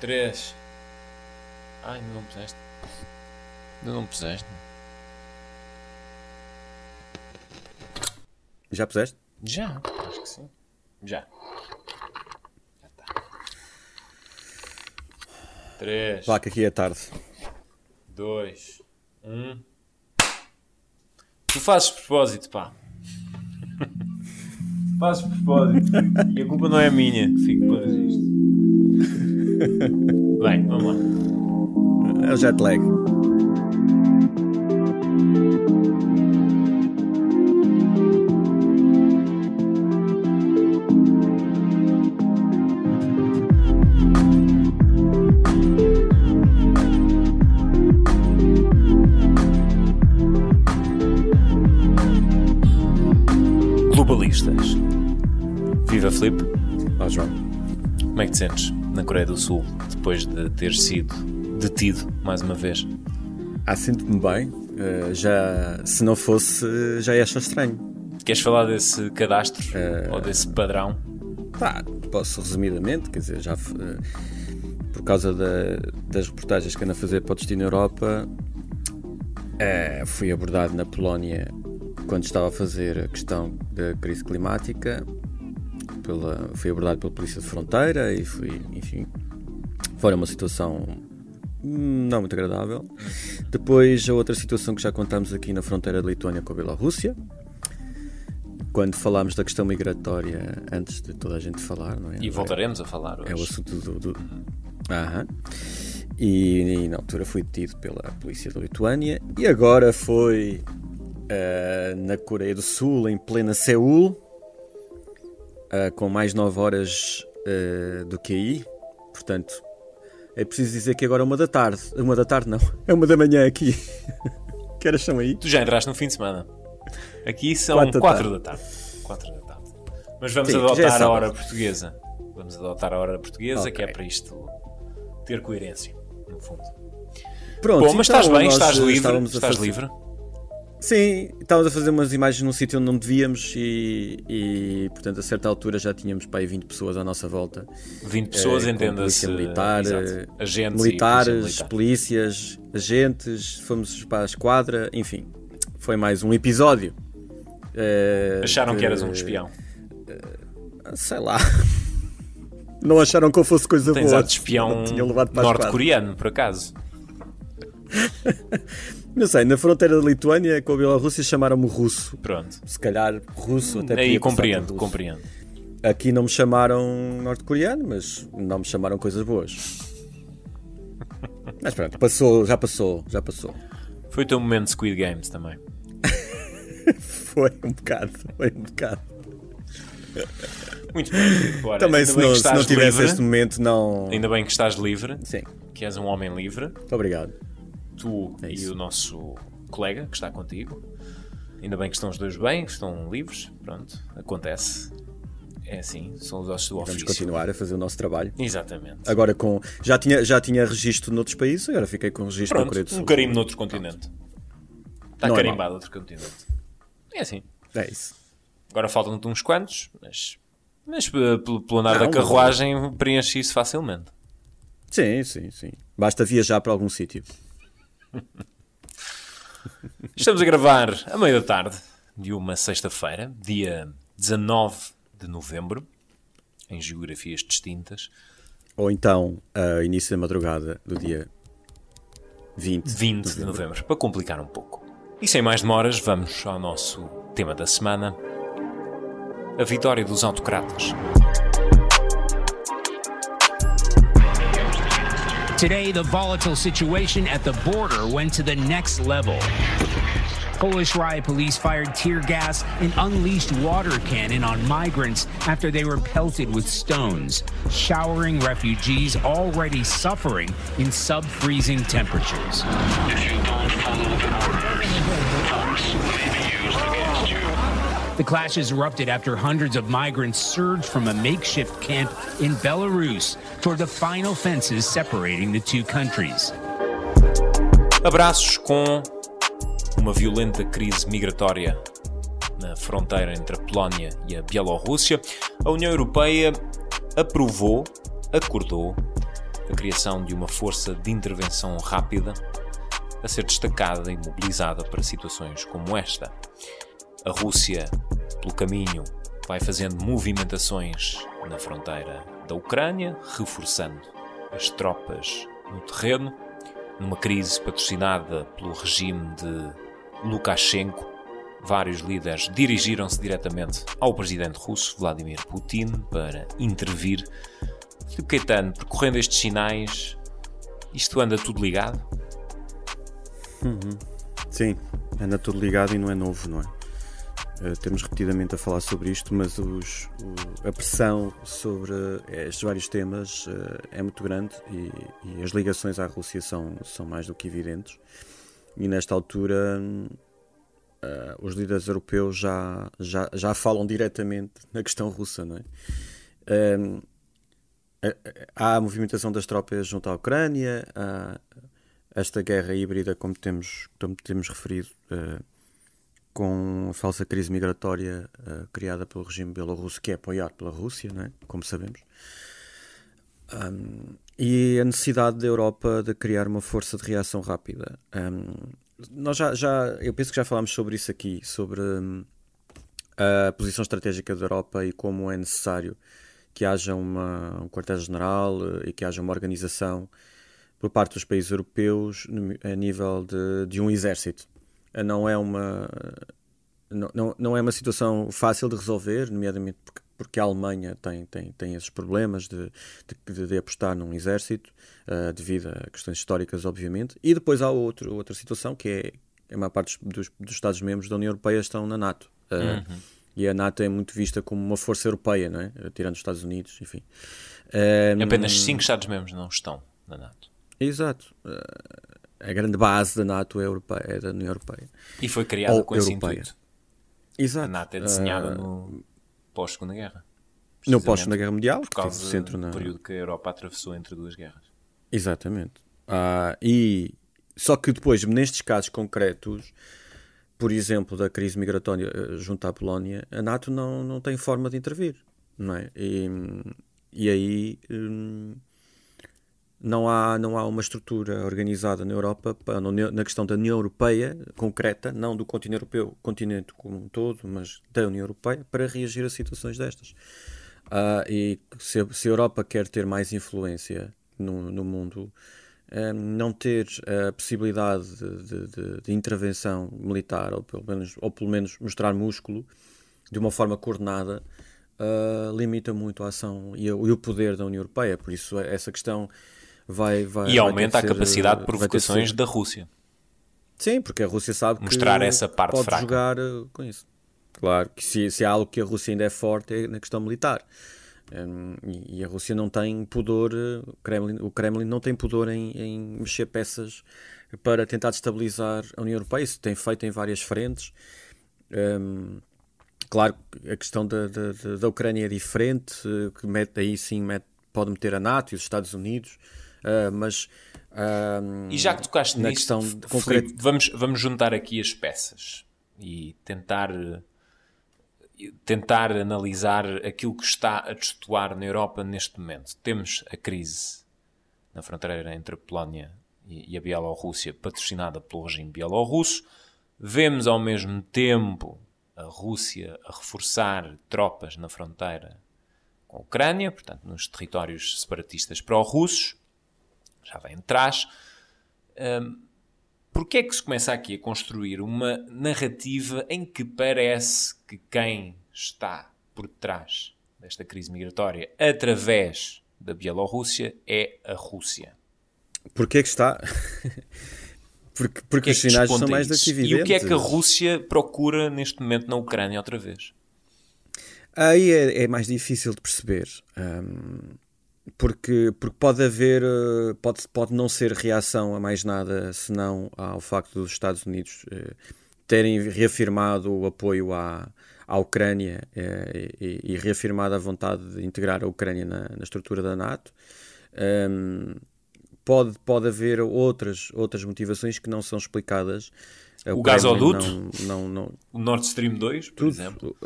3. Ai, ainda não puseste. Ainda não puseste. Já puseste? Já, acho que sim. Já. Já está. 3, Vá, que aqui é tarde. 2, 1. Tu fazes propósito, pá. fazes propósito. E a culpa não é minha. Fico para registro. Bem, vamos lá. É o jet lag. Globalistas. Viva Filipe. Ó João. Como é que te sentes na Coreia do Sul depois de ter sido detido mais uma vez? Ah, sinto-me bem. Eh, já, se não fosse, já ia achar estranho. Queres falar desse cadastro ou desse padrão? Pá, posso resumidamente, quer dizer, já eh, por causa da- das reportagens que ando a fazer para o Destino Europa, fui abordado na Polónia quando estava a fazer a questão da crise climática. Pela, fui abordado pela Polícia de Fronteira e fui, enfim, foi uma situação não muito agradável. Depois, a outra situação que já contámos aqui na fronteira de Lituânia com a Bielorrússia, quando falámos da questão migratória antes de toda a gente falar, não é? E voltaremos a falar hoje. É o assunto do. do... Aham. E, e na altura fui detido pela polícia da Lituânia e agora foi ah, na Coreia do Sul, em plena Seul, ah, com mais 9 horas ah, do que aí. Portanto, é preciso dizer que agora é uma da tarde. Uma da tarde não, é uma da manhã aqui. que horas são aí? Tu já entraste no fim de semana. Aqui são Quatro 4 da da tarde. 4 da tarde. Mas vamos Sim, é adotar a sábado. hora portuguesa. Vamos adotar a hora portuguesa, Ok. que é para isto ter coerência, no fundo. Pronto, Bom, mas então, estás bem, estás livre. a Estás livre. Sim, estávamos a fazer umas imagens num sítio onde não devíamos e, e, portanto, a certa altura já tínhamos para aí 20 pessoas à nossa volta. 20 pessoas, Eh, com entenda-se. polícia militar, exato, eh, agentes militares, polícia militar. polícias, agentes, fomos para a esquadra, enfim, foi mais um episódio. eh, Acharam que de- eras um espião. Sei lá. Não acharam que eu fosse coisa Tens boa. ar de espião norte-coreano, por acaso. Não sei, na fronteira da Lituânia com a Bielorrússia chamaram-me russo. Pronto. Se calhar russo até Aí compreendo, compreendo. Aqui não me chamaram norte-coreano, mas não me chamaram coisas boas. Mas pronto, passou, já passou, já passou. Foi o teu momento de Squid Games também. Foi um bocado, foi um bocado. Muito bem. Ora, Também ainda se não, se não tivesse livre. este momento, não. Ainda bem que estás livre, Sim, que és um homem livre. muito obrigado. Tu É e o nosso colega que está contigo. Ainda bem que estão os dois bem, que estão livres. Pronto, acontece. É assim, são os ossos do Vamos ofício. continuar a fazer o nosso trabalho. Exatamente. Agora com. Já tinha, já tinha registro noutros países, agora fiquei com registro na Coreia do Pronto, Sul. um carimbo noutro continente. Está Não é carimbado outro continente. É assim. É isso. Agora faltam-te uns quantos, mas, mas eh, pelo, pelo andar da carruagem preenche isso facilmente. Sim, sim, sim. Basta viajar para algum sítio. Estamos a gravar a meio da tarde de uma sexta-feira, dia 19 de novembro, em geografias distintas. Ou então, a início da madrugada do dia 20, 20 de novembro, para complicar um pouco. E sem mais demoras, vamos ao nosso tema da semana: a vitória dos autocratas. Today, the volatile situation at the border went to the next level. Polish riot police fired tear gas and unleashed water cannon on migrants after they were pelted with stones, showering refugees already suffering in sub freezing temperatures. The clashes erupted after hundreds of migrants surged from a makeshift camp in Belarus toward the final fences separating the two countries. Abraços com uma violenta crise migratória na fronteira entre a Polónia e a Bielorrússia, a União Europeia aprovou, acordou a criação de uma força de intervenção rápida a ser destacada e mobilizada para situações como esta. A Rússia, pelo caminho, vai fazendo movimentações na fronteira da Ucrânia, reforçando as tropas no terreno, numa crise patrocinada pelo regime de Lukashenko. Vários líderes dirigiram-se diretamente ao presidente russo Vladimir Putin para intervir. Filipe Caetano, percorrendo estes sinais, isto anda tudo ligado? Sim, anda tudo ligado e não é novo, não é? Uh, temos repetidamente a falar sobre isto, mas os, o- a pressão sobre estes vários temas uh, é muito grande e, e as ligações à Rússia são, são mais do que evidentes. E nesta altura, uh, os líderes europeus já, já, já falam diretamente na questão russa, não é? A- há a movimentação das tropas junto à Ucrânia, há esta guerra híbrida, como temos, como temos referido, eh, com a falsa crise migratória eh, criada pelo regime bielorrusso, que é apoiado pela Rússia, é? como sabemos. Um, e a necessidade da Europa de criar uma força de reação rápida. Um, nós já, já, eu penso que já falámos sobre isso aqui, sobre hum, a posição estratégica da Europa e como é necessário que haja uma, um quartel-general eh, e que haja uma organização por parte dos países europeus a nível de, de um exército. Não é uma não, não, não é uma situação fácil de resolver, nomeadamente porque, porque a Alemanha tem, tem, tem esses problemas de, de, de apostar num exército, eh, devido a questões históricas, obviamente. E depois há outro, outra situação que é a maior parte dos, dos Estados-membros da União Europeia estão na NATO. Eh, E a NATO é muito vista como uma força europeia, não é? tirando os Estados Unidos, enfim. Eh, Apenas cinco Estados-membros não estão na NATO. Exato. A grande base da NATO é, europeia, é da União Europeia. E foi criada Ou com esse europeia. intuito. Exato. A NATO é desenhada Eh, no pós-Segunda Guerra. no pós-Segunda Guerra Mundial, Por causa centro na... do período que a Europa atravessou entre duas guerras. Exatamente. Ah, e só que depois, nestes casos concretos, por exemplo, da crise migratória eh, junto à Polónia, a NATO não, não tem forma de intervir, não é? E, e aí hum, não há, não há uma estrutura organizada na Europa, pa- na questão da União Europeia concreta, não do continente europeu, continente como um todo, mas da União Europeia, para reagir a situações destas. Ah, e se, se a Europa quer ter mais influência no, no mundo, eh, não ter a possibilidade de, de- de- intervenção militar, ou pelo, menos, ou pelo menos mostrar músculo de uma forma coordenada, ah, limita muito a ação e, e o poder da União Europeia. Por isso, essa questão vai. vai E aumenta a ser, capacidade de provocações ser- da Rússia. Sim, porque a Rússia sabe Mostrar que essa parte pode fraca. jogar eh, com isso. Claro que se, se há algo que a Rússia ainda é forte é na questão militar. Hum, e, a Rússia não tem pudor, eh, o Kremlin, o Kremlin não tem pudor em, em mexer peças para tentar destabilizar a União Europeia. Isso tem feito em várias frentes. Hum, claro que a questão da, da, da- da Ucrânia é diferente, eh, que mete, aí sim mete- pode meter a NATO e os Estados Unidos, eh, mas. hum, E já que tocaste na nisso, questão concreta. Vamos, vamos juntar aqui as peças e tentar, tentar analisar aquilo que está a destoar na Europa neste momento. Temos a crise na fronteira entre a Polónia e, e a Bielorrússia, patrocinada pelo regime bielorrusso. Vemos ao mesmo tempo a Rússia a reforçar tropas na fronteira com a Ucrânia, portanto, nos territórios separatistas pró-russos. Já vem atrás. Porquê é que se começa aqui a construir uma narrativa em que parece que quem está por trás desta crise migratória através da Bielorrússia é a Rússia? Porquê que está? porque porque é os sinais são mais que E evidentes. o que é que a Rússia procura neste momento na Ucrânia outra vez? Aí é, é mais difícil de perceber. hum, porque, porque pode haver, eh, pode, pode não ser reação a mais nada senão ao facto dos Estados Unidos eh, terem reafirmado o apoio à, à Ucrânia eh, e, e reafirmado a vontade de integrar a Ucrânia na, na estrutura da NATO. Hum, pode, pode haver outras, outras motivações que não são explicadas. A O gasoduto? Não, não, não, O Nord Stream 2, por tudo, exemplo.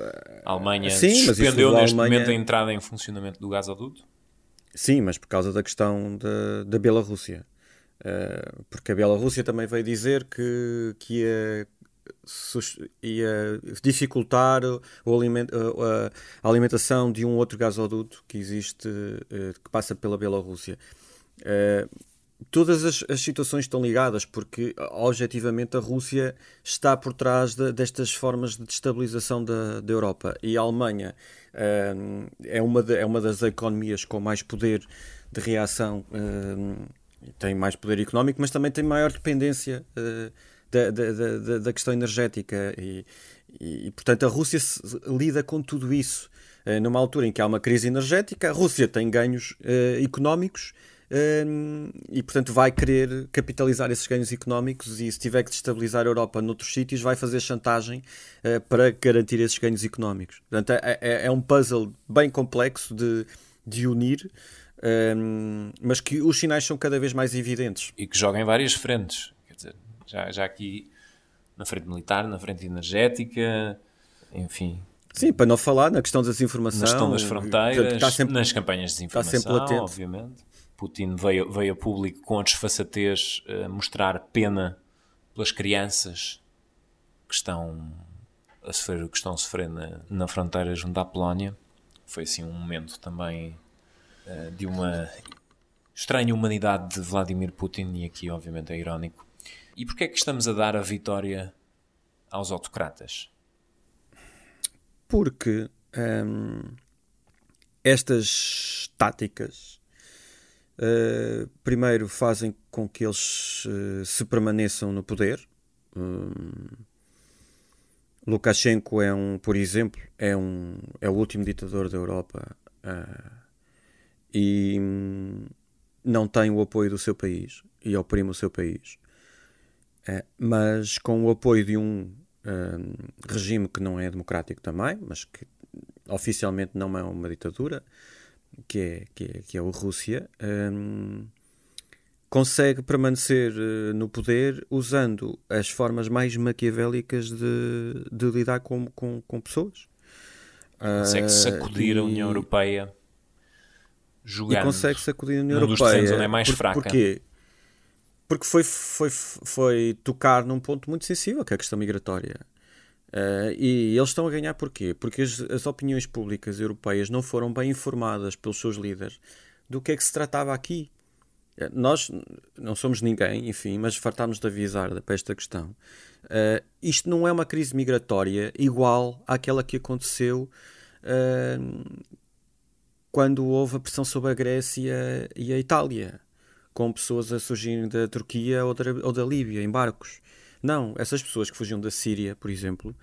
A Alemanha Sim, suspendeu neste Alemanha- momento a entrada em funcionamento do gasoduto. Sim, mas por causa da questão da, da Bielorrússia. Uh, porque a Bielorrússia também veio dizer que, que ia, ia dificultar o aliment, a, a, alimentação de um outro gasoduto que existe, uh, que passa pela Bielorrússia. Uh, todas as, as, situações estão ligadas, porque objetivamente a Rússia está por trás de, destas formas de destabilização da, da Europa. E a Alemanha uh, é, uma de, é uma das economias com mais poder de reação, uh, tem mais poder económico, mas também tem maior dependência uh, da, da, da, questão energética. E, e, portanto, a Rússia lida com tudo isso. numa altura em que há uma crise energética, a Rússia tem ganhos económicos e portanto vai querer capitalizar esses ganhos económicos e se tiver que destabilizar a Europa noutros sítios vai fazer chantagem uh, para garantir esses ganhos económicos. Portanto é, é, é um puzzle bem complexo de, de unir, um, mas que os sinais são cada vez mais evidentes. E que joga em várias frentes, quer dizer, já, já aqui na frente militar, na frente energética, enfim, Sim, para não falar na questão da desinformação. Na questão das fronteiras, sempre, nas campanhas de desinformação, está sempre latente. obviamente. Putin veio, veio a público com a desfaçatez uh, mostrar pena pelas crianças que estão a sofrer, que estão a sofrer na, na fronteira junto à Polónia. Foi assim um momento também uh, de uma estranha humanidade de Vladimir Putin, e aqui obviamente é irónico. E porquê é que estamos a dar a vitória aos autocratas? Porque hum, estas táticas Uh, primeiro, fazem com que eles uh, se permaneçam no poder. Um, Lukashenko é um, por exemplo, é, um, é o último ditador da Europa uh, e um, não tem o apoio do seu país e oprime o seu país. mas com o apoio de um regime que não é democrático também, mas que oficialmente não é uma ditadura, que é, que é, que é a Rússia, um, consegue permanecer uh, no poder usando as formas mais maquiavélicas de, de lidar com, com, com pessoas. Consegue sacudir uh, a União Europeia jogando. E consegue sacudir a União Europeia. onde é mais por, fraca. Porquê? Porque foi, foi, foi tocar num ponto muito sensível, que é a questão migratória. Uh, e eles estão a ganhar porquê? Porque as, as, opiniões públicas europeias não foram bem informadas pelos seus líderes do que é que se tratava aqui. Uh, nós não somos ninguém, enfim, mas fartámos de avisar para esta questão. Uh, isto não é uma crise migratória igual àquela que aconteceu quando houve a pressão sobre a Grécia e a Itália, com pessoas a surgirem da Turquia ou da, ou da Líbia em barcos. Não, essas pessoas que fugiam da Síria, por exemplo,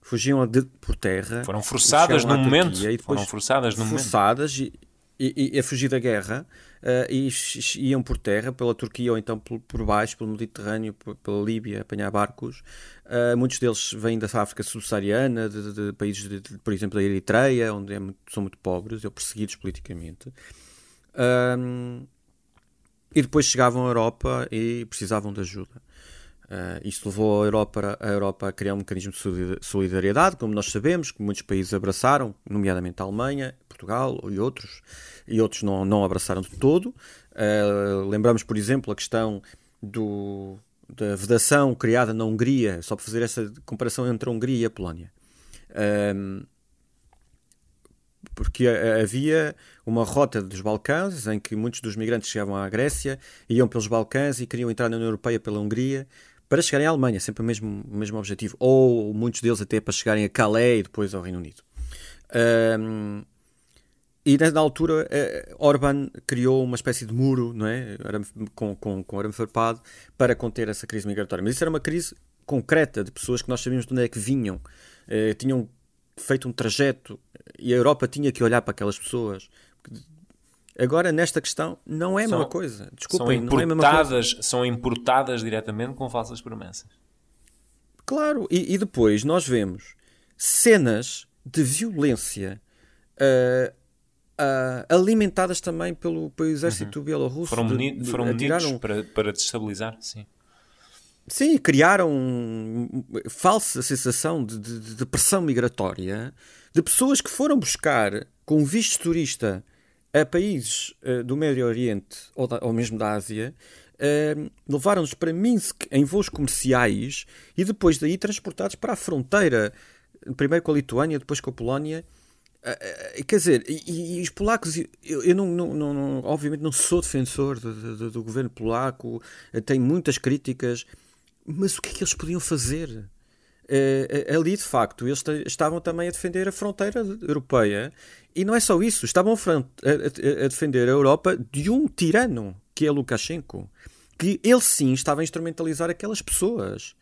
fugiam de, por terra. Foram forçadas no momento. E foram forçadas no forçadas momento. E, e, e, a fugir da guerra uh, e iam por terra pela Turquia ou então por, por baixo, pelo Mediterrâneo, por, pela Líbia, apanhar barcos. Uh, muitos deles vêm da África subsaariana, de, de, de países, de, por exemplo, da Eritreia, onde é muito, são muito pobres ou perseguidos politicamente. Uh, e depois chegavam à Europa e precisavam de ajuda. Uh, isto levou a Europa, a Europa a criar um mecanismo de solidariedade, como nós sabemos, que muitos países abraçaram, nomeadamente a Alemanha, Portugal e outros, e outros não, não abraçaram de todo. Uh, lembramos, por exemplo, a questão do, da vedação criada na Hungria, só para fazer essa comparação entre a Hungria e a Polónia. Ah, porque havia uma rota dos Balcãs em que muitos dos migrantes chegavam à Grécia, iam pelos Balcãs e queriam entrar na União Europeia pela Hungria para chegarem à Alemanha, sempre o mesmo, o mesmo objetivo. Ou muitos deles até para chegarem a Calais e depois ao Reino Unido. Um, e na altura, uh, Orban criou uma espécie de muro não é? com, com, com arame farpado para conter essa crise migratória. Mas isso era uma crise concreta de pessoas que nós sabíamos de onde é que vinham, uh, tinham feito um trajeto e a Europa tinha que olhar para aquelas pessoas. Agora, nesta questão, não é a são, mesma coisa. Desculpem, não é a mesma coisa. São importadas diretamente com falsas promessas. Claro, e, e depois nós vemos cenas de violência uh, uh, alimentadas também pelo, pelo exército uhum. bielorrusso. Foram, de, de, foram atiraram... para, para destabilizar, sim. Sim, criaram falsa sensação de, de, de, pressão migratória de pessoas que foram buscar com visto turista a países uh, do Médio Oriente ou, da, ou mesmo da Ásia, uh, levaram-nos para Minsk em voos comerciais e depois daí transportados para a fronteira, primeiro com a Lituânia, depois com a Polónia. Uh, quer dizer, e, e os polacos, eu, eu não, não, não, obviamente não sou defensor do, do, governo polaco, tenho muitas críticas, mas o que é que eles podiam fazer? Ali de facto eles estavam também a defender a fronteira europeia e não é só isso, estavam a, a, defender a Europa de um tirano que é Lukashenko, que ele sim estava a instrumentalizar aquelas pessoas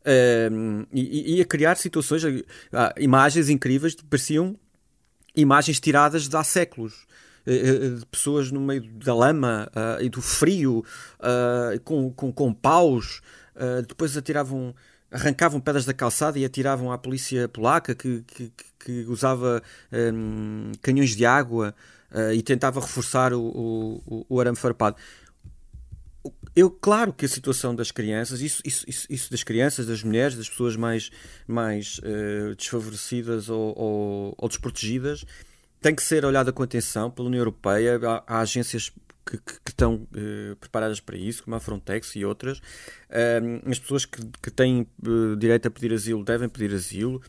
uh, e, e, a criar situações, uh, imagens incríveis pareciam imagens tiradas de há séculos. De pessoas no meio da lama e do frio, com, com, com paus, depois atiravam arrancavam pedras da calçada e atiravam à polícia polaca que, que, que usava um, canhões de água uh, e tentava reforçar o, o, o arame farpado. Eu, claro que a situação das crianças, isso, isso, isso, isso das crianças, das mulheres, das pessoas mais, mais uh, desfavorecidas ou, ou, ou, desprotegidas, tem que ser olhada com atenção pela União Europeia. Há, há agências que, que, que estão uh, preparadas para isso, como a Frontex e outras. Uh, as pessoas que, que têm uh, direito a pedir asilo devem pedir asilo.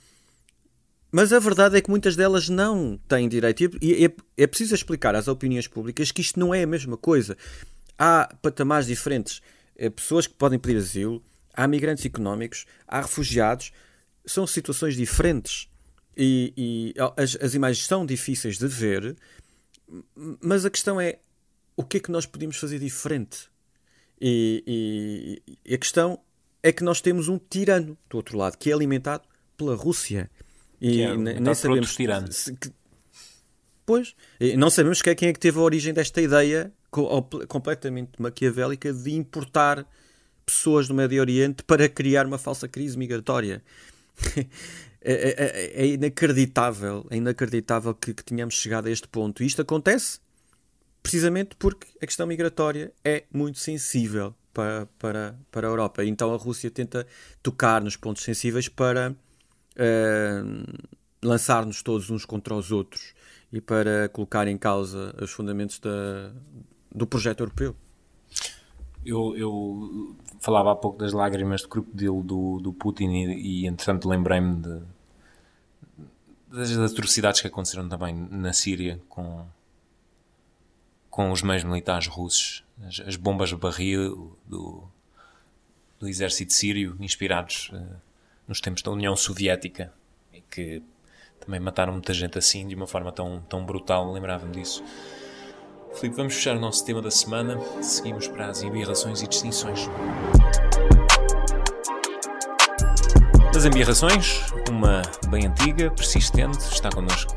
Mas a verdade é que muitas delas não têm direito. E é, é preciso explicar às opiniões públicas que isto não é a mesma coisa. Há patamares diferentes. Há pessoas que podem pedir asilo, há migrantes económicos, há refugiados. São situações diferentes. E, e as, as imagens são difíceis de ver, mas a questão é o que é que nós podemos fazer diferente? E, e, a questão é que nós temos um tirano do outro lado, que é alimentado pela Rússia. E é, nem sabemos. Se, que, pois, não sabemos que é quem é que teve a origem desta ideia completamente maquiavélica de importar pessoas do Médio Oriente para criar uma falsa crise migratória. É, é, é, é, inacreditável, é inacreditável que, que tenhamos chegado a este ponto. E isto acontece precisamente porque a questão migratória é muito sensível para, para, para a Europa. Então a Rússia tenta tocar nos pontos sensíveis para uh, lançar-nos todos uns contra os outros e para colocar em causa os fundamentos da, do projeto europeu. Eu, eu, falava há pouco das lágrimas de crocodilo do, do Putin e, e entretanto lembrei-me das atrocidades que aconteceram também na Síria com com os meios militares russos, as, as bombas de barril do, do exército sírio, inspirados uh, nos tempos da União Soviética, e que também mataram muita gente assim, de uma forma tão, tão brutal, lembrava-me disso. Filipe, vamos fechar o nosso tema da semana, seguimos para as embirrações e distinções. Das embirrações, uma bem antiga, persistente, está connosco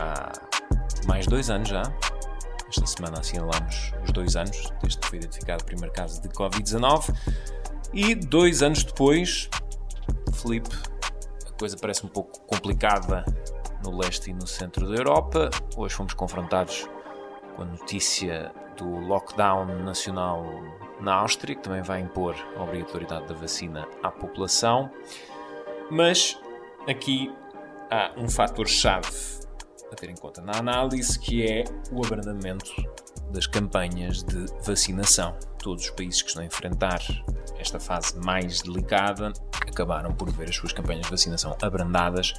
há mais dois anos já, esta semana assinalamos os dois anos desde que foi identificado o primeiro caso de Covid-19. E dois anos depois, Felipe, a coisa parece um pouco complicada no leste e no centro da Europa. Hoje fomos confrontados com a notícia do lockdown nacional na Áustria, que também vai impor a obrigatoriedade da vacina à população. Mas aqui há um fator-chave a ter em conta na análise, que é o abrandamento das campanhas de vacinação. Todos os países que estão a enfrentar esta fase mais delicada acabaram por ver as suas campanhas de vacinação abrandadas,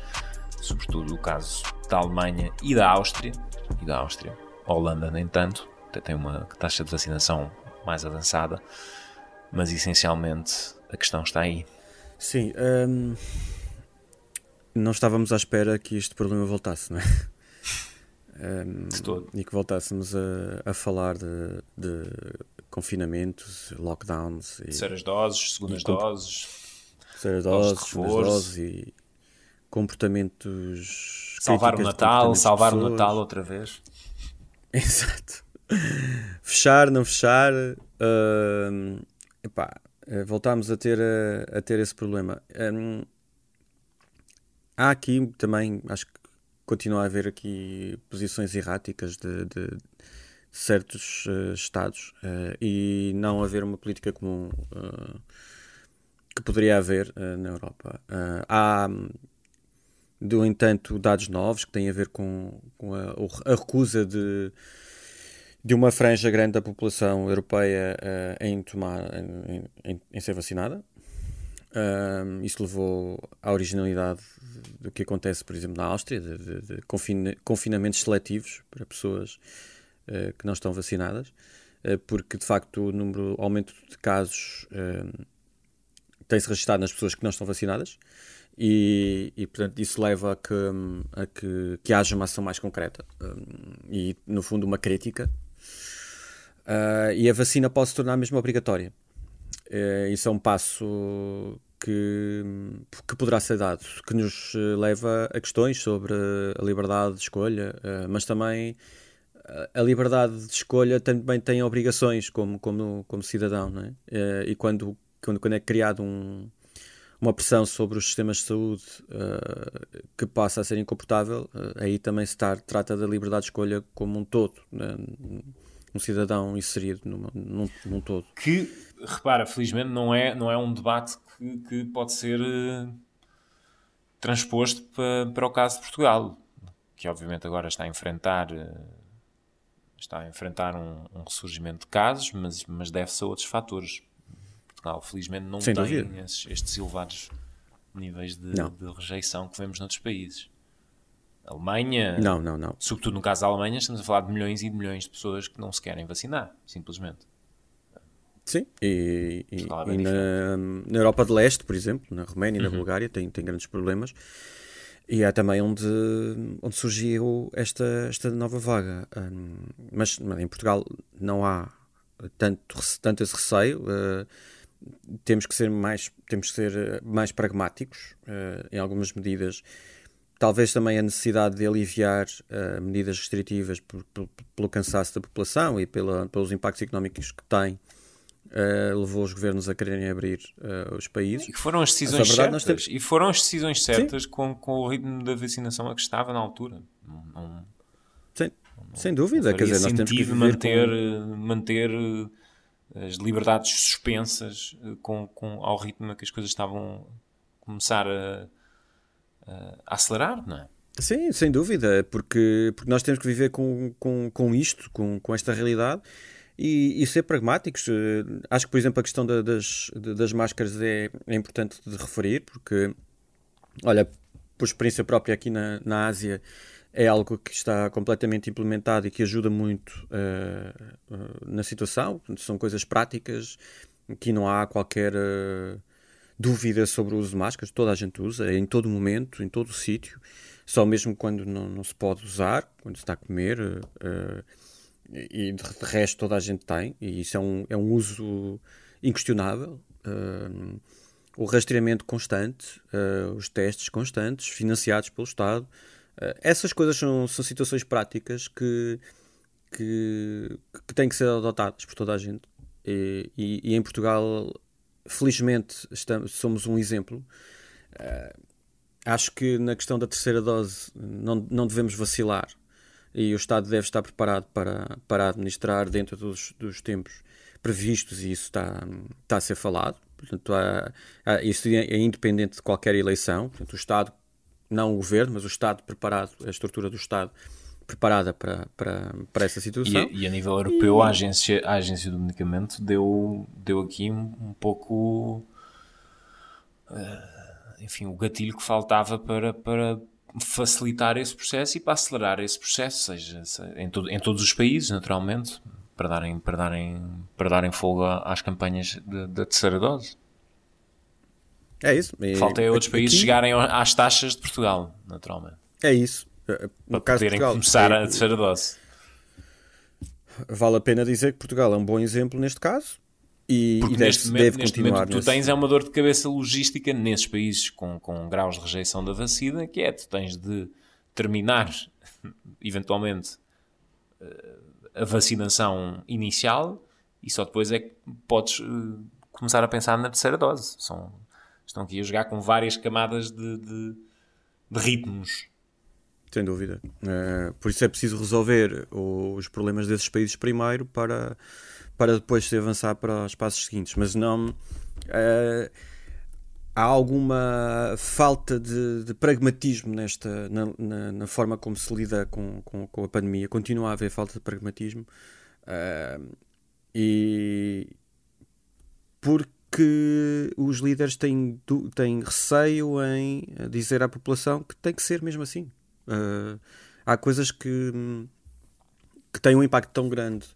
sobretudo o caso da Alemanha e da Áustria. E da Áustria. A Holanda, nem tanto, até tem uma taxa de vacinação mais avançada, mas essencialmente a questão está aí. Sim, hum, não estávamos à espera que este problema voltasse, não é? Um. E que voltássemos a, a falar de, de confinamentos, lockdowns. E, terceiras doses, segundas doses. Terceiras doses, segundas doses e comportamentos. Salvar o Natal, salvar o Natal outra vez. Exato. fechar, não fechar. Uh, epá, eh, voltámos a ter, a, a ter esse problema. Um, há aqui também, acho que continua a haver aqui posições erráticas de, de, certos uh, Estados uh, e não haver uma política comum uh, que poderia haver na Europa. há no entanto, dados novos que têm a ver com, com a, a, recusa de, de uma franja grande da população europeia em, tomar, em, em, em ser vacinada. Um, isso levou à originalidade do que acontece, por exemplo, na Áustria, de, de, de confina, confinamentos seletivos para pessoas uh, que não estão vacinadas, uh, porque de facto o número, o aumento de casos uh, tem-se registrado nas pessoas que não estão vacinadas e, e portanto isso leva a que, a que, que haja uma ação mais concreta um, e no fundo uma crítica e a vacina pode se tornar mesmo obrigatória. isso é um passo que, que poderá ser dado, que nos eh, leva a questões sobre a liberdade de escolha, eh, mas também eh, a liberdade de escolha também tem obrigações como, como, como cidadão, não é? E quando, quando, quando é criado um, uma pressão sobre os sistemas de saúde uh, que passa a ser incomportável, uh, aí também se tar, trata da liberdade de escolha como um todo, né? Um cidadão inserido numa, num, num todo. Que, repara, felizmente não é, não é um debate que, que pode ser uh, transposto para, para o caso de Portugal, que obviamente agora está a enfrentar uh, está a enfrentar um, um, ressurgimento de casos, mas, mas deve-se a outros fatores. Portugal, felizmente, não Sem tem esses, estes elevados níveis de, de, rejeição que vemos noutros países. Alemanha, não, não, não. sobretudo no caso da Alemanha, estamos a falar de milhões e de milhões de pessoas que não se querem vacinar, simplesmente. Sim, e, e, e na, na, Europa de Leste, por exemplo, na Roménia e na uhum. Bulgária, tem, tem grandes problemas. E é também onde, onde surgiu esta, esta nova vaga. Um, mas, mas, em Portugal não há tanto, tanto esse receio. Uh, temos que ser mais, temos que ser mais pragmáticos uh, em algumas medidas. Talvez também a necessidade de aliviar uh, medidas restritivas por, por, pelo cansaço da população e pela, pelos impactos económicos que tem Uh, levou os governos a quererem abrir uh, os países. E foram as decisões verdade, certas. Temos... E foram as decisões certas com, com o ritmo da vacinação a que estava na altura. Não, não, sem, não, sem dúvida. Quer dizer, nós temos que manter, com... manter as liberdades suspensas com, com, ao ritmo que as coisas estavam a começar a, a acelerar, não é? Sim, sem dúvida, porque, porque nós temos que viver com, com, com isto, com, com esta realidade e, e, ser pragmáticos. Eh, acho que, por exemplo, a questão da, das, das máscaras é, é, importante de referir, porque, olha, por experiência própria aqui na, na Ásia, é algo que está completamente implementado e que ajuda muito uh, uh, na situação. São coisas práticas, que não há qualquer uh, dúvida sobre o uso de máscaras. Toda a gente usa, em todo momento, em todo o sítio. Só mesmo quando não, não, se pode usar, quando se está a comer e de resto toda a gente tem, e isso é um, é um uso inquestionável. Uh, o rastreamento constante, uh, os testes constantes, financiados pelo Estado. Uh, essas coisas são, são situações práticas que, que, que têm que ser adotadas por toda a gente. E, e, e em Portugal, felizmente, estamos, somos um exemplo. acho que na questão da terceira dose não, não devemos vacilar e o Estado deve estar preparado para, para administrar dentro dos, dos tempos previstos e isso está, está a ser falado. Portanto, há, há, isso é, é independente de qualquer eleição. Portanto, o Estado, não o governo, mas o Estado preparado, a estrutura do Estado preparada para, para, para essa situação. E, e a nível europeu, e... a, agência, a Agência do Medicamento deu, deu aqui um, um pouco. Uh, enfim, o gatilho que faltava para, para facilitar esse processo e para acelerar esse processo, seja, em, todo, em todos os países, naturalmente, para darem, para darem, para darem fogo às campanhas da terceira dose. É isso. Falta é outros países aqui... chegarem às taxas de Portugal, naturalmente. É isso. No para poderem Portugal, começar é... a terceira dose. Vale a pena dizer que Portugal é um bom exemplo neste caso e, Porque e neste, deve, momento, neste momento tu tens é uma dor de cabeça logística nesses países com, com graus de rejeição da vacina, que é, tu tens de terminar, eventualmente, eh, a vacinação inicial e só depois é que podes uh, começar a pensar na terceira dose. São, estão aqui a jogar com várias camadas de, de, de ritmos. Sem dúvida. Uh, por isso é preciso resolver os problemas desses países primeiro para para depois se avançar para os passos seguintes. Mas não. Uh, há alguma falta de, de pragmatismo nesta na, na, na, forma como se lida com, com, com, a pandemia. Continua a haver falta de pragmatismo. Uh, e porque os líderes têm, têm receio em dizer à população que tem que ser mesmo assim. Uh, há coisas que, que têm um impacto tão grande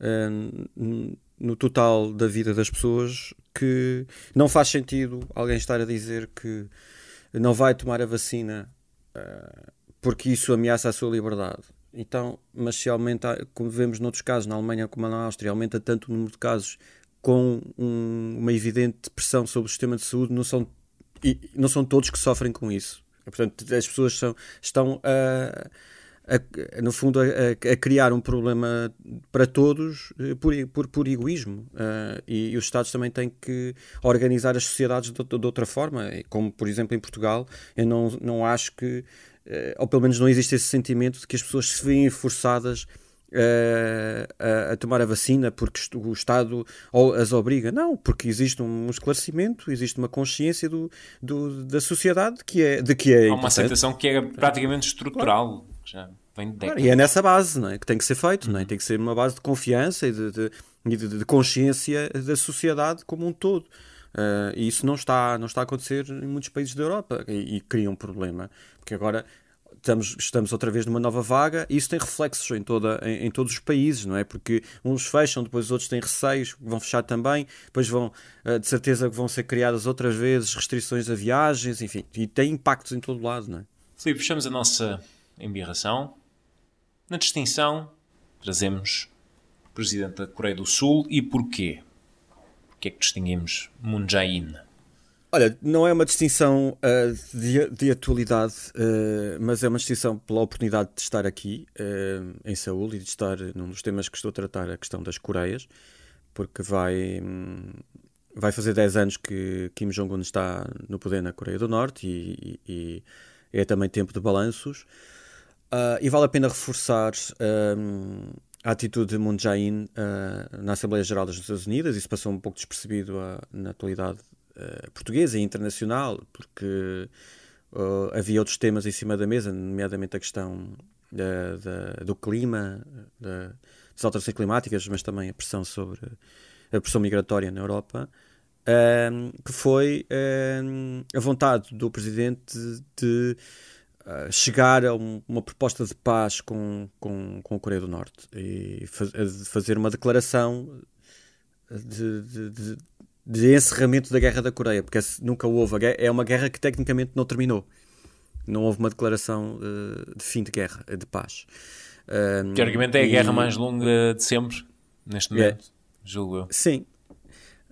uh, no total da vida das pessoas que não faz sentido alguém estar a dizer que não vai tomar a vacina uh, porque isso ameaça a sua liberdade. Então, mas se aumenta, como vemos noutros casos, na Alemanha como na Áustria, aumenta tanto o número de casos com um, uma evidente pressão sobre o sistema de saúde, não são, não são todos que sofrem com isso. Portanto, as pessoas são, estão a a, no fundo, a, a, criar um problema para todos eh, por, por, por egoísmo. Uh, e, e, os Estados também têm que organizar as sociedades de, de, outra forma. Como, por exemplo, em Portugal, eu não, não acho que, uh, ou pelo menos não existe esse sentimento de que as pessoas se veem forçadas a, a, tomar a vacina porque o Estado as obriga. Não, porque existe um esclarecimento, existe uma consciência do, do da sociedade que é, de que é. Há uma aceitação que é praticamente estrutural. Já vem de claro, e é nessa base não é? que tem que ser feito, uhum. não é? tem que ser uma base de confiança e de, de, de, de consciência da sociedade como um todo. Uh, e isso não está, não está a acontecer em muitos países da Europa e, e cria um problema, porque agora estamos, estamos outra vez numa nova vaga e isso tem reflexos em, toda, em, em, todos os países, não é? Porque uns fecham, depois os outros têm receios, vão fechar também, depois vão, uh, de certeza, vão ser criadas outras vezes restrições a viagens, enfim, e tem impactos em todo lado, não é? Filipe, fechamos a nossa embirração na distinção, trazemos o presidente da Coreia do Sul e porquê? Porquê é que distinguimos Moon Jae-in? Olha, não é uma distinção uh, de, de, atualidade, uh, mas é uma distinção pela oportunidade de estar aqui uh, em Seul e de estar num dos temas que estou a tratar, a questão das Coreias, porque vai, um, vai fazer 10 anos que Kim Jong-un está no poder na Coreia do Norte e, e, e é também tempo de balanços. Uh, e vale a pena reforçar um, a atitude de Moon Jae-in uh, na Assembleia Geral das Nações Unidas. Isso passou um pouco despercebido uh, na atualidade portuguesa e internacional, porque havia outros temas em cima da mesa, nomeadamente a questão da, da, do clima, da, das alterações climáticas, mas também a pressão sobre a pressão migratória na Europa. Um, que foi um, a vontade do presidente de chegar a um, uma proposta de paz com, com, com a Coreia do Norte e faz, fazer uma declaração de, de, de, encerramento da guerra da Coreia, porque nunca houve. Guerra, é uma guerra que tecnicamente não terminou. Não houve uma declaração uh, de fim de guerra, de paz. Um, Teoricamente é a e... guerra mais longa de sempre, neste momento, é, julgo eu. Sim,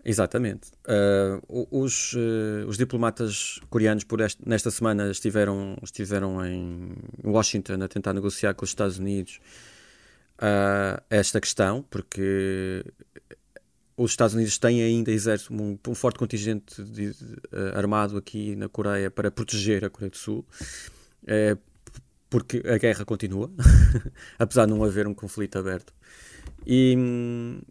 Exatamente. Uh, os, uh, os, diplomatas coreanos por este, nesta semana estiveram, estiveram em Washington a tentar negociar com os Estados Unidos uh, esta questão, porque os Estados Unidos têm ainda exército um, um forte contingente de, de, armado aqui na Coreia para proteger a Coreia do Sul. porque a guerra continua, apesar de não haver um conflito aberto. E,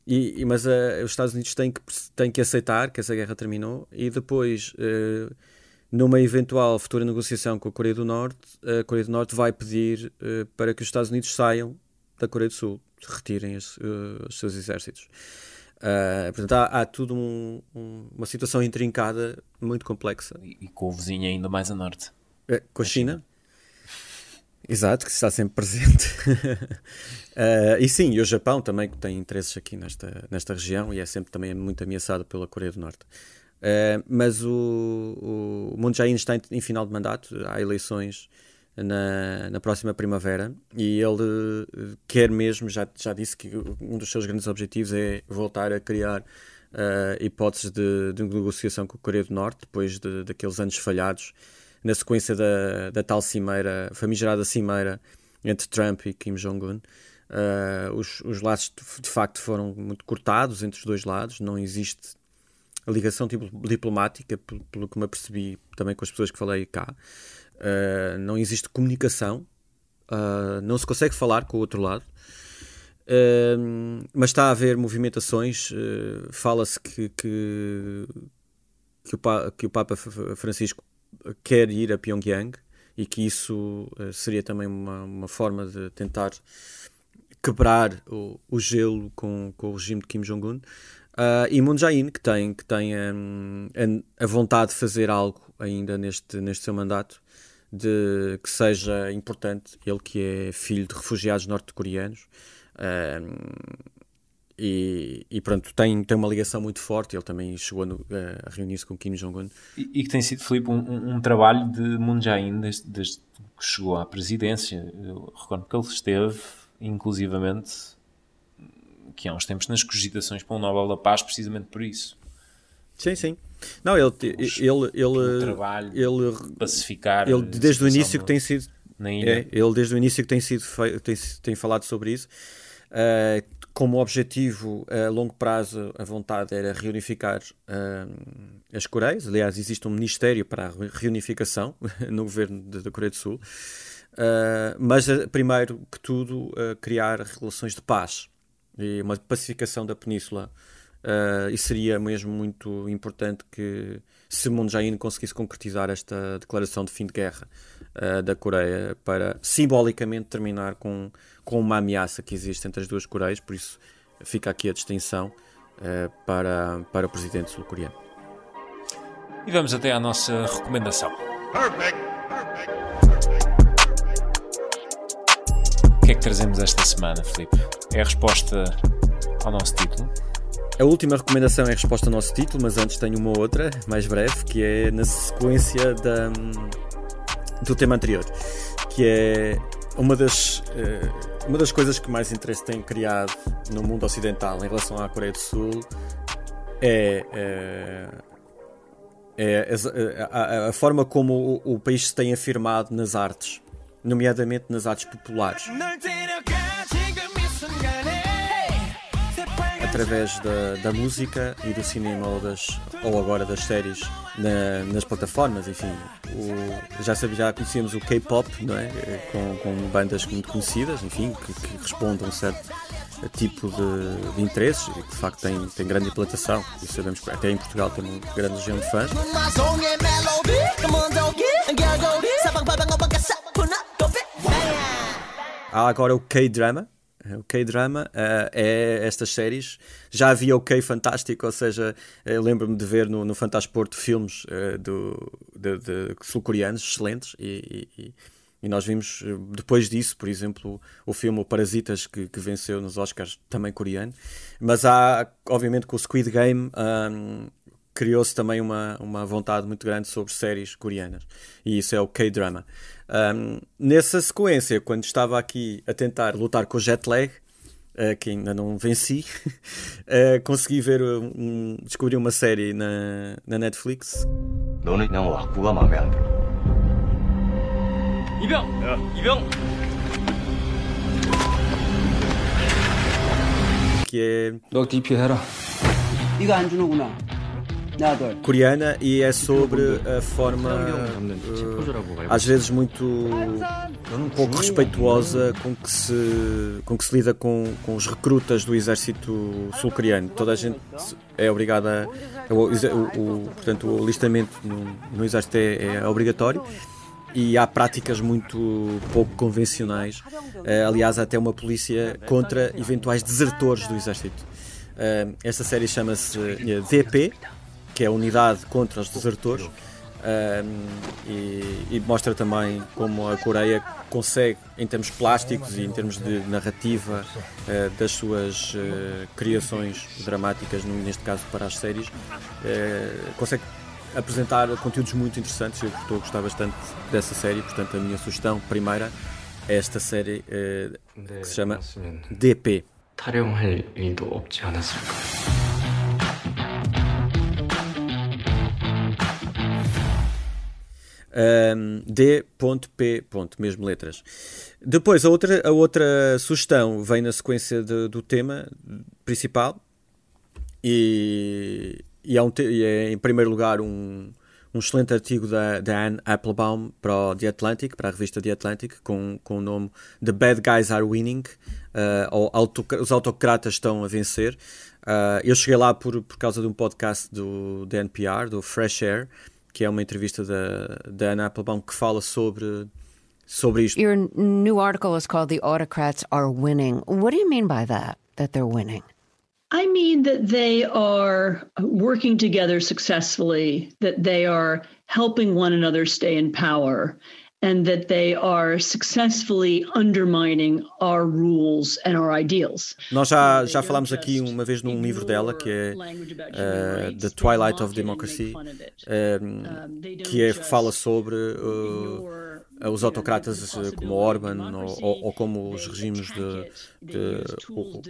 e, mas uh, os Estados Unidos têm que, têm que aceitar que essa guerra terminou e depois, uh, numa eventual futura negociação com a Coreia do Norte, a Coreia do Norte vai pedir uh, para que os Estados Unidos saiam da Coreia do Sul, retirem os seus exércitos. Portanto, há, há tudo um, um, uma situação intrincada, muito complexa. E, e, com o vizinho ainda mais a norte. com a, China. China. Exato, que está sempre presente. uh, e sim, e o Japão também tem interesses aqui nesta, nesta região e é sempre também muito ameaçado pela Coreia do Norte. Uh, mas o, o Moon Jae-in está em, em, final de mandato, há eleições na, na próxima primavera e ele uh, quer mesmo, já, já disse que um dos seus grandes objetivos é voltar a criar hipóteses de, de negociação com a Coreia do Norte, depois de, daqueles anos falhados na sequência da, da tal cimeira, famigerada cimeira entre Trump e Kim Jong-un. Uh, os, os laços de, de, facto foram muito cortados entre os dois lados, não existe ligação diplomática, pelo, pelo que me apercebi também com as pessoas que falei cá. Uh, não existe comunicação, uh, não se consegue falar com o outro lado. mas está a haver movimentações. Fala-se que, que, que, o, que o Papa Francisco quer ir a Pyongyang e que isso uh, seria também uma, uma forma de tentar quebrar o, o gelo com, com o regime de Kim Jong-un. Uh, e Moon Jae-in, que tem, que tem um, a, vontade de fazer algo ainda neste, neste seu mandato, de que seja importante, ele que é filho de refugiados norte-coreanos, um, e, e, pronto, tem, tem uma ligação muito forte. Ele também chegou no, a reunir-se com Kim Jong-un. E, e, que tem sido, Filipe, um, um, trabalho de Moon Jae-in desde, desde, que chegou à presidência. Eu recordo que ele esteve, inclusivamente, que há uns tempos, nas cogitações para o Nobel da Paz, precisamente por isso. Sim, sim. Não, ele, ele, ele, trabalho ele pacificar. Ele desde o início que tem sido. É, ele desde o início que tem sido tem, tem falado sobre isso. Uh, como objetivo a longo prazo, a vontade era reunificar uh, as Coreias. Aliás, existe um ministério para a reunificação no governo da Coreia do Sul. Uh, mas, primeiro que tudo, criar relações de paz e uma pacificação da península. Uh, e seria mesmo muito importante que se Moon Jae-in conseguisse concretizar esta declaração de fim de guerra uh, da Coreia para simbolicamente terminar com, com uma ameaça que existe entre as duas Coreias, por isso fica aqui a distinção uh, para, para o presidente sul-coreano. E vamos até à nossa recomendação. Perfect. O que é que trazemos esta semana, Felipe? É a resposta ao nosso título? A última recomendação é resposta ao nosso título, mas antes tenho uma outra, mais breve, que é na sequência da, do tema anterior, que é uma das, eh, uma das coisas que mais interesse tem criado no mundo ocidental em relação à Coreia do Sul é, é, é a, a, forma como o, o país se tem afirmado nas artes, nomeadamente nas artes populares através da, da música e do cinema ou, das, ou agora das séries na, nas plataformas, enfim. O, já, sabia, já conhecíamos o K-pop, não é? Com, com, bandas muito conhecidas, enfim, que, que respondem a um certo tipo de, de interesses e que de facto tem, tem grande implantação. E sabemos que até em Portugal tem uma grande legião de fãs. Há agora o K-drama, o K-drama uh, é estas séries. Já havia o K-fantástico, ou seja, lembro-me de ver no, no Fantasporto filmes uh, do, de, de sul-coreanos excelentes e, e, e, nós vimos eh, depois disso, por exemplo, o filme o Parasitas que, que venceu nos Oscars, também coreano. Mas há, obviamente, com o Squid Game. Um, criou-se também uma, uma vontade muito grande sobre séries coreanas e isso é o K-drama. Um, nessa sequência, quando estava aqui a tentar lutar com o jet lag, uh, que ainda não venci, uh, consegui ver um, descobri uma série na, na Netflix. Que é. 너 DP 해라. 이거 안 주는구나 coreana e é sobre a forma uh, às vezes muito um pouco respeituosa com que se com que se lida com, com os recrutas do exército sul-coreano toda a gente é obrigada o, o, o portanto o alistamento no, no exército é, é, obrigatório e há práticas muito pouco convencionais uh, aliás há até uma polícia contra eventuais desertores do exército uh, esta série chama-se DP que é a unidade contra os desertores. Um, e, e, mostra também como a Coreia consegue, em termos plásticos e em termos de narrativa uh, das suas uh, criações dramáticas, neste caso para as séries, uh, consegue apresentar conteúdos muito interessantes. Eu estou a gostar bastante dessa série, portanto, a minha sugestão primeira é esta série que se chama DP. Um, D.P. mesmo letras. Depois, a outra, a outra sugestão vem na sequência de, do tema principal e, e, é, um, e é, em primeiro lugar, um, um excelente artigo da, da Anne Applebaum para o The Atlantic, para a revista The Atlantic, com, com o nome The Bad Guys Are Winning, uh, ou Os Autocratas Estão a Vencer. Uh, eu cheguei lá por, por causa de um podcast do, da NPR, do Fresh Air, que é uma entrevista da, da Anne Applebaum que fala sobre, sobre isto. Your new article is called The Autocrats Are Winning. What do you mean by that, that they're winning? I mean that they are working together successfully, that they are helping one another stay in power, and that they are successfully undermining our rules and our ideals. Nós já, já falámos aqui uma vez num livro dela que é uh, The Twilight of Democracy, uh, que é, fala sobre uh, os autocratas como Orban ou, ou, ou, como os regimes de, de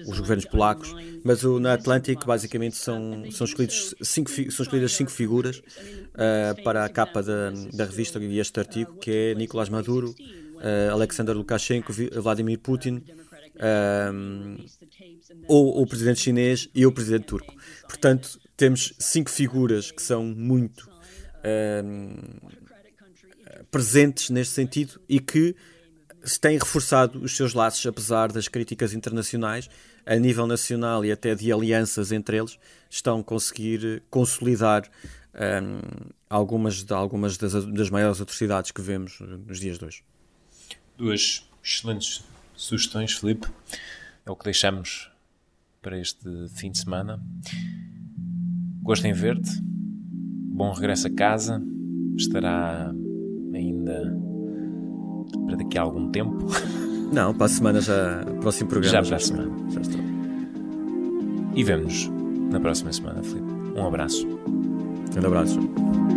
os governos polacos, mas o, na Atlantic basicamente são, são, escolhidos cinco, são escolhidas cinco figuras uh, para a capa da, da revista e este artigo, que é Nicolás Maduro, uh, Alexander Lukashenko, Vladimir Putin, ou o presidente chinês e o presidente turco. Portanto, temos cinco figuras que são muito presentes neste sentido e que têm reforçado os seus laços, apesar das críticas internacionais, a nível nacional e até de alianças entre eles, estão a conseguir consolidar um, algumas, algumas das, das maiores atrocidades que vemos nos dias de hoje. Duas excelentes sugestões, Felipe. É o que deixamos para este fim de semana. Gosto em ver-te. Bom regresso a casa. Estará ainda para daqui a algum tempo? Não, para a semana já. Próximo programa. Já, para a semana. Já estou. E vemos na próxima semana, Filipe. Um abraço. Um abraço.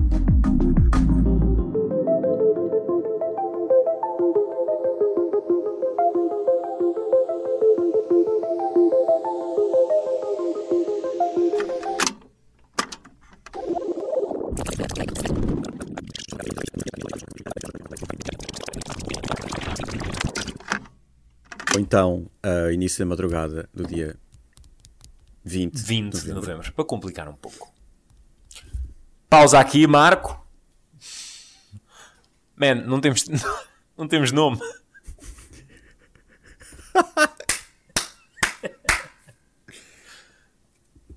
Início da madrugada do dia 20, 20 de novembro. novembro, para complicar um pouco. Pausa aqui, Marco. Man, não temos, não temos nome.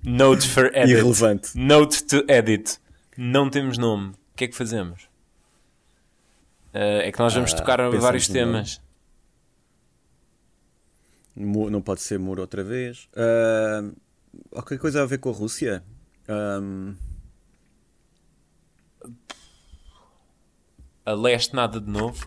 Note for edit. Irrelevante. Note to edit. Não temos nome. O que é que fazemos? Uh, é que nós vamos ah, tocar vários temas. Não pode ser muro outra vez. Uh, qualquer coisa a ver com a Rússia? Um... A leste nada de novo.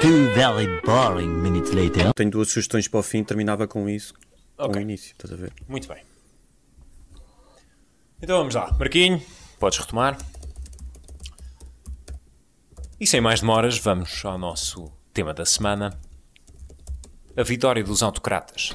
Two very boring minutes later. Tenho duas sugestões para o fim, terminava com isso okay. com o início, estás a ver? Muito bem. Então vamos lá. Marquinho, podes retomar. E sem mais demoras, vamos ao nosso tema da semana: a vitória dos autocratas.